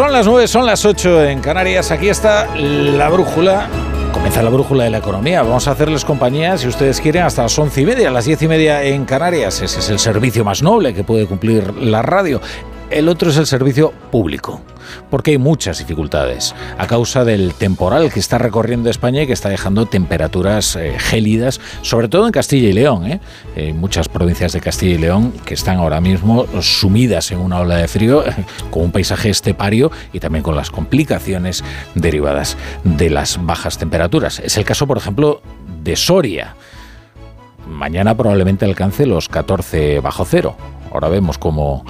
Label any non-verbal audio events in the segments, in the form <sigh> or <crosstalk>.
Son las 9, son las 8 en Canarias. Aquí está la brújula. Comienza la brújula de la economía. Vamos a hacerles compañía, si ustedes quieren, hasta las 11 y media, las 10 y media en Canarias. Ese es el servicio más noble que puede cumplir la radio. El otro es el servicio público porque hay muchas dificultades a causa del temporal que está recorriendo España y que está dejando temperaturas eh, gélidas, sobre todo en Castilla y León. ¿eh? Muchas provincias de Castilla y León que están ahora mismo sumidas en una ola de frío, <laughs> con un paisaje estepario y también con las complicaciones derivadas de las bajas temperaturas. Es el caso, por ejemplo, de Soria. Mañana probablemente alcance los 14 bajo cero. Ahora vemos cómo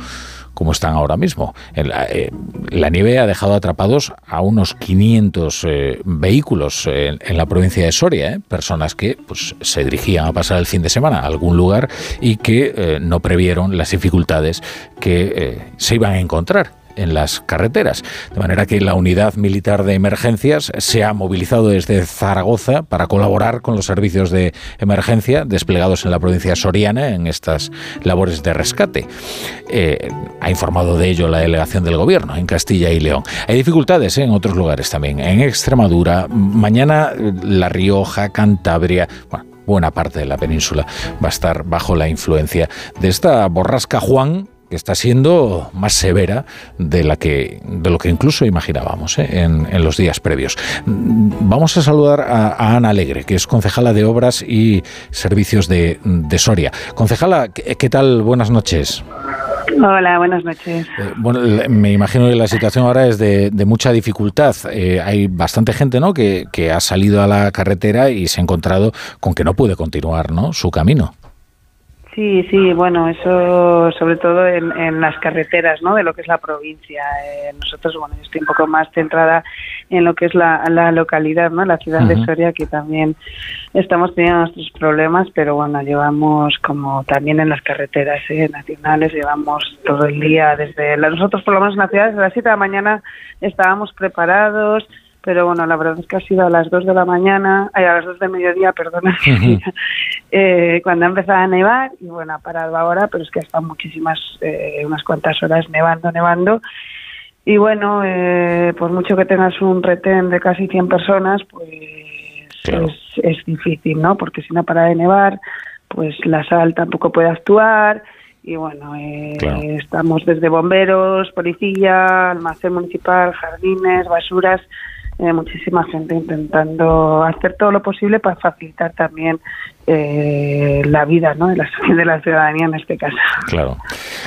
como están ahora mismo. Eh, la, nieve ha dejado atrapados a unos 500 eh, vehículos en, la provincia de Soria, ¿eh? personas que pues, se dirigían a pasar el fin de semana a algún lugar y que no previeron las dificultades que se iban a encontrar en las carreteras. De manera que la unidad militar de emergencias se ha movilizado desde Zaragoza para colaborar con los servicios de emergencia desplegados en la provincia soriana en estas labores de rescate. Eh, ha informado de ello la delegación del gobierno en Castilla y León. Hay dificultades ¿eh? en otros lugares también, en Extremadura, mañana La Rioja, Cantabria, buena parte de la península va a estar bajo la influencia de esta borrasca Juan que está siendo más severa de, la que, de lo que incluso imaginábamos ¿eh? en, los días previos. Vamos a saludar a, Ana Alegre, que es concejala de Obras y Servicios de, Soria. Concejala, ¿qué, tal? Buenas noches. Hola, buenas noches. Eh, bueno, me imagino que la situación ahora es de, mucha dificultad. Eh, hay bastante gente ¿no? Que, que, ha salido a la carretera y se ha encontrado con que no puede continuar ¿no? su camino. Sí, sí, bueno, eso sobre todo en, las carreteras, ¿no? De lo que es la provincia. Eh, nosotros, bueno, yo estoy un poco más centrada en lo que es la, localidad, ¿no? La ciudad de Soria, que también estamos teniendo nuestros problemas, pero bueno, llevamos como también en las carreteras ¿eh? nacionales, llevamos todo el día desde... nosotros, por lo menos en la ciudad, desde las 7 de la mañana estábamos preparados, pero bueno, la verdad es que ha sido a las 2 de la mañana, a las 2 de mediodía, perdona, <laughs> eh, cuando ha empezado a nevar y bueno, ha parado ahora, pero es que están muchísimas, eh, unas cuantas horas nevando, nevando. Y bueno, eh, por mucho que tengas un retén de casi 100 personas, pues es, difícil, ¿no? Porque si no para de nevar, pues la sal tampoco puede actuar y bueno, eh, estamos desde bomberos, policía, almacén municipal, jardines, basuras, eh, muchísima gente intentando hacer todo lo posible para facilitar también eh, la vida ¿no? de, la, de la ciudadanía en este caso. Claro,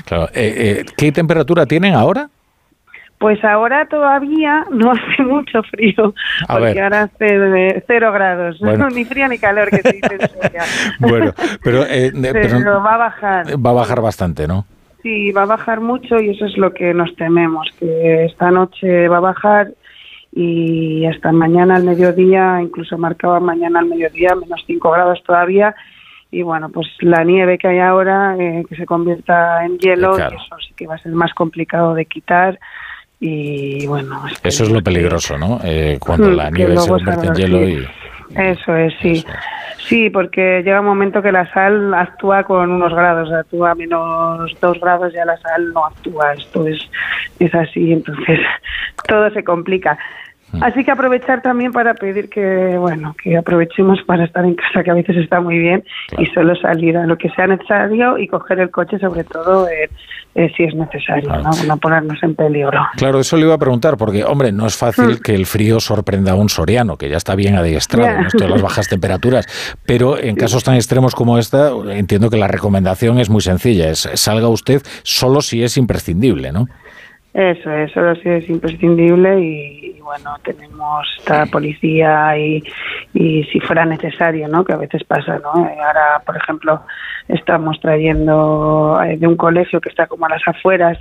claro. Eh, ¿Qué temperatura tienen ahora? Pues ahora todavía no hace mucho frío, porque ahora hace cero grados, <laughs> ni frío ni calor que se dice <laughs> Bueno, pero, pero, va a bajar. Va a bajar bastante, ¿no? Sí, va a bajar mucho y eso es lo que nos tememos, que esta noche va a bajar y hasta mañana al mediodía, incluso marcaba mañana al mediodía menos 5 grados todavía. Y bueno, pues la nieve que hay ahora, eh, que se convierta en hielo, eso sí que va a ser más complicado de quitar. Y bueno, eso es lo peligroso, ¿no? Eh, cuando mm, la nieve se convierte en hielo y. Eso es, sí. Sí, porque llega un momento que la sal actúa con unos grados, actúa a menos dos grados, ya la sal no actúa. Esto es, es así, entonces <laughs> todo se complica. Así que aprovechar también para pedir que, bueno, que aprovechemos para estar en casa, que a veces está muy bien, y solo salir a lo que sea necesario y coger el coche, sobre todo eh, eh, si es necesario, ¿no? ponernos en peligro. Claro, eso le iba a preguntar, porque, hombre, no es fácil mm. que el frío sorprenda a un soriano, que ya está bien adiestrado en esto de las bajas temperaturas, pero en casos tan extremos como esta, entiendo que la recomendación es muy sencilla, es salga usted solo si es imprescindible, ¿no? Eso, eso sí es imprescindible y, bueno, tenemos esta policía y, y, si fuera necesario, ¿no? Que a veces pasa, ¿no? Eh, ahora, por ejemplo, estamos trayendo eh, de un colegio que está como a las afueras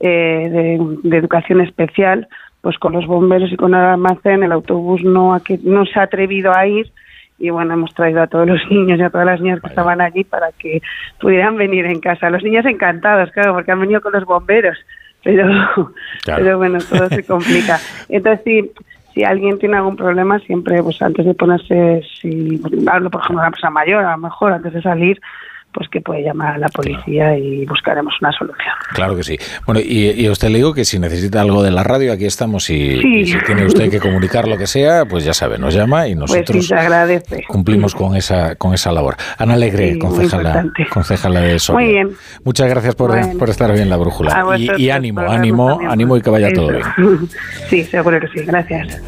eh, de, educación especial, pues con los bomberos y con el almacén, el autobús no, no se ha atrevido a ir y bueno, hemos traído a todos los <laughs> niños y a todas las niñas que estaban allí para que pudieran venir en casa. Los niños encantados, claro, porque han venido con los bomberos pero, pero bueno, todo se complica. Entonces, si, si alguien tiene algún problema, siempre, pues antes de ponerse, si hablo por ejemplo de una persona mayor, a lo mejor antes de salir, pues que puede llamar a la policía y buscaremos una solución. Claro que sí. Bueno, y, a usted le digo que si necesita algo de la radio, aquí estamos y, si tiene usted que comunicar lo que sea, pues ya sabe, nos llama y pues nosotros cumplimos con esa con esa labor. Ana Alegre, concejala, concejala de Soria. Muy bien. Muchas gracias por, por estar bien en la brújula. Y, ánimo, ánimo, ánimo y que vaya todo bien. <laughs> Sí, seguro que sí. Gracias.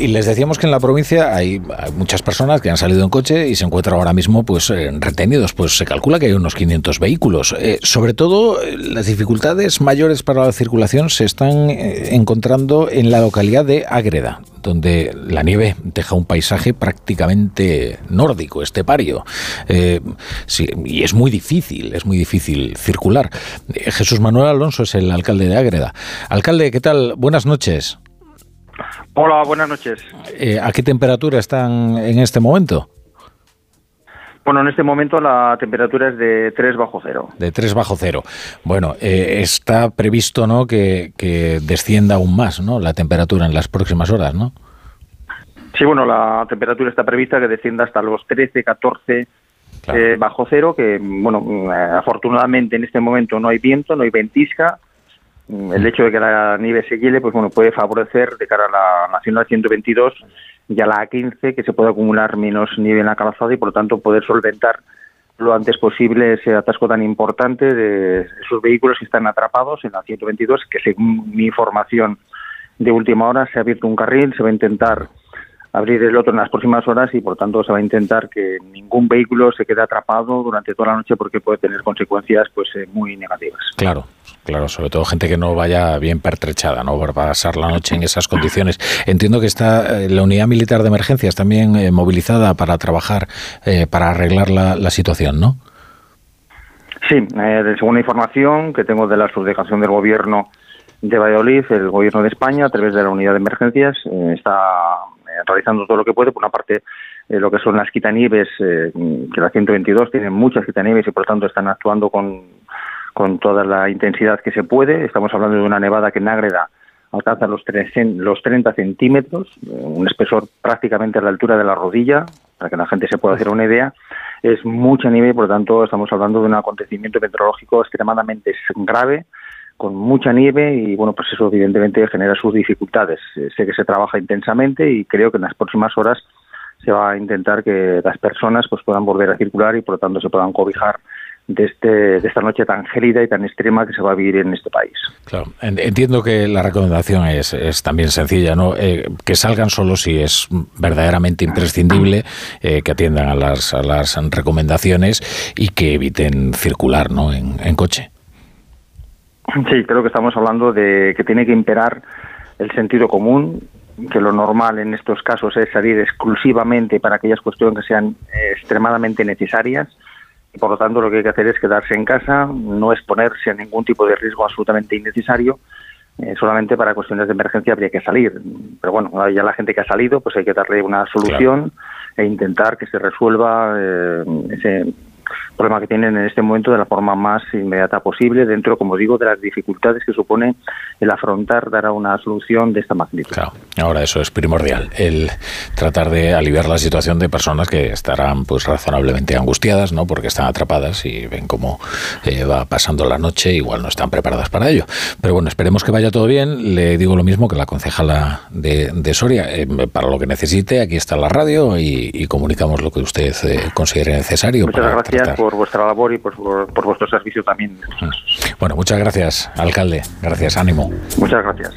y les decíamos que en la provincia hay, muchas personas que han salido en coche y se encuentran ahora mismo pues eh, retenidos. Pues se calcula que hay unos 500 vehículos. Eh, sobre todo, eh, las dificultades mayores para la circulación se están encontrando en la localidad de Ágreda, donde la nieve deja un paisaje prácticamente nórdico, estepario. y es muy difícil, es muy difícil circular. Jesús Manuel Alonso es el alcalde de Ágreda. Alcalde, ¿qué tal? Buenas noches. Hola, buenas noches. Eh, ¿A qué temperatura están en este momento? Bueno, en este momento la temperatura es de 3 bajo cero. De 3 bajo cero. Bueno, eh, está previsto ¿no? Que, descienda aún más ¿no? la temperatura en las próximas horas, ¿no? Sí, bueno, la temperatura está prevista que descienda hasta los 13, 14 eh, bajo cero, que, bueno, afortunadamente en este momento no hay viento, no hay ventisca, Mm, el hecho de que la nieve se hiele, pues bueno, puede favorecer de cara a la Nacional 122 y a la A15 que se pueda acumular menos nieve en la calzada y por lo tanto poder solventar lo antes posible ese atasco tan importante de esos vehículos que están atrapados en la 122, que según mi información de última hora se ha abierto un carril, se va a intentar abrir el otro en las próximas horas y por tanto se va a intentar que ningún vehículo se quede atrapado durante toda la noche porque puede tener consecuencias pues eh, muy negativas. Claro, claro, sobre todo gente que no vaya bien pertrechada, no va a pasar la noche en esas condiciones. Entiendo que está eh, la unidad militar de emergencias también eh, movilizada para trabajar para arreglar la, situación, ¿no? Sí, según la información que tengo de la subdelegación del gobierno de Valladolid, el gobierno de España, a través de la unidad de emergencias, está eh, realizando todo lo que puede. Por una parte, eh, lo que son las quitanieves, eh, que la 122 tiene muchas quitanieves y por lo tanto están actuando con, con toda la intensidad que se puede. Estamos hablando de una nevada que en Ágreda alcanza los, los 30 centímetros, un espesor prácticamente a la altura de la rodilla, para que la gente se pueda hacer una idea. Es mucha nieve y por lo tanto estamos hablando de un acontecimiento meteorológico extremadamente grave con mucha nieve y bueno, pues eso evidentemente genera sus dificultades. Eh, sé que se trabaja intensamente y creo que en las próximas horas se va a intentar que las personas pues puedan volver a circular y por lo tanto se puedan cobijar de, este, de esta noche tan gélida y tan extrema que se va a vivir en este país. Claro, entiendo que la recomendación es, es también sencilla, ¿no? Eh, que salgan solo si es verdaderamente imprescindible, eh, que atiendan a las, a las recomendaciones y que eviten circular, ¿no? En, en coche. Sí, creo que estamos hablando de que tiene que imperar el sentido común, que lo normal en estos casos es salir exclusivamente para aquellas cuestiones que sean extremadamente necesarias. Y por lo tanto lo que hay que hacer es quedarse en casa, no exponerse a ningún tipo de riesgo absolutamente innecesario, eh, solamente para cuestiones de emergencia habría que salir. Pero bueno, ya la gente que ha salido, pues hay que darle una solución e intentar que se resuelva eh, ese problema que tienen en este momento de la forma más inmediata posible, dentro, como digo, de las dificultades que supone el afrontar, dar a una solución de esta magnitud. Claro, ahora eso es primordial, el tratar de aliviar la situación de personas que estarán pues razonablemente angustiadas, ¿no? Porque están atrapadas y ven cómo eh, va pasando la noche, igual no están preparadas para ello. Pero bueno, esperemos que vaya todo bien. Le digo lo mismo que la concejala de, de Soria, eh, para lo que necesite, aquí está la radio y, comunicamos lo que usted eh, considere necesario. Muchas gracias por vuestra labor y por, por, vuestro servicio también. Bueno, muchas gracias, alcalde. Gracias, ánimo. Muchas gracias.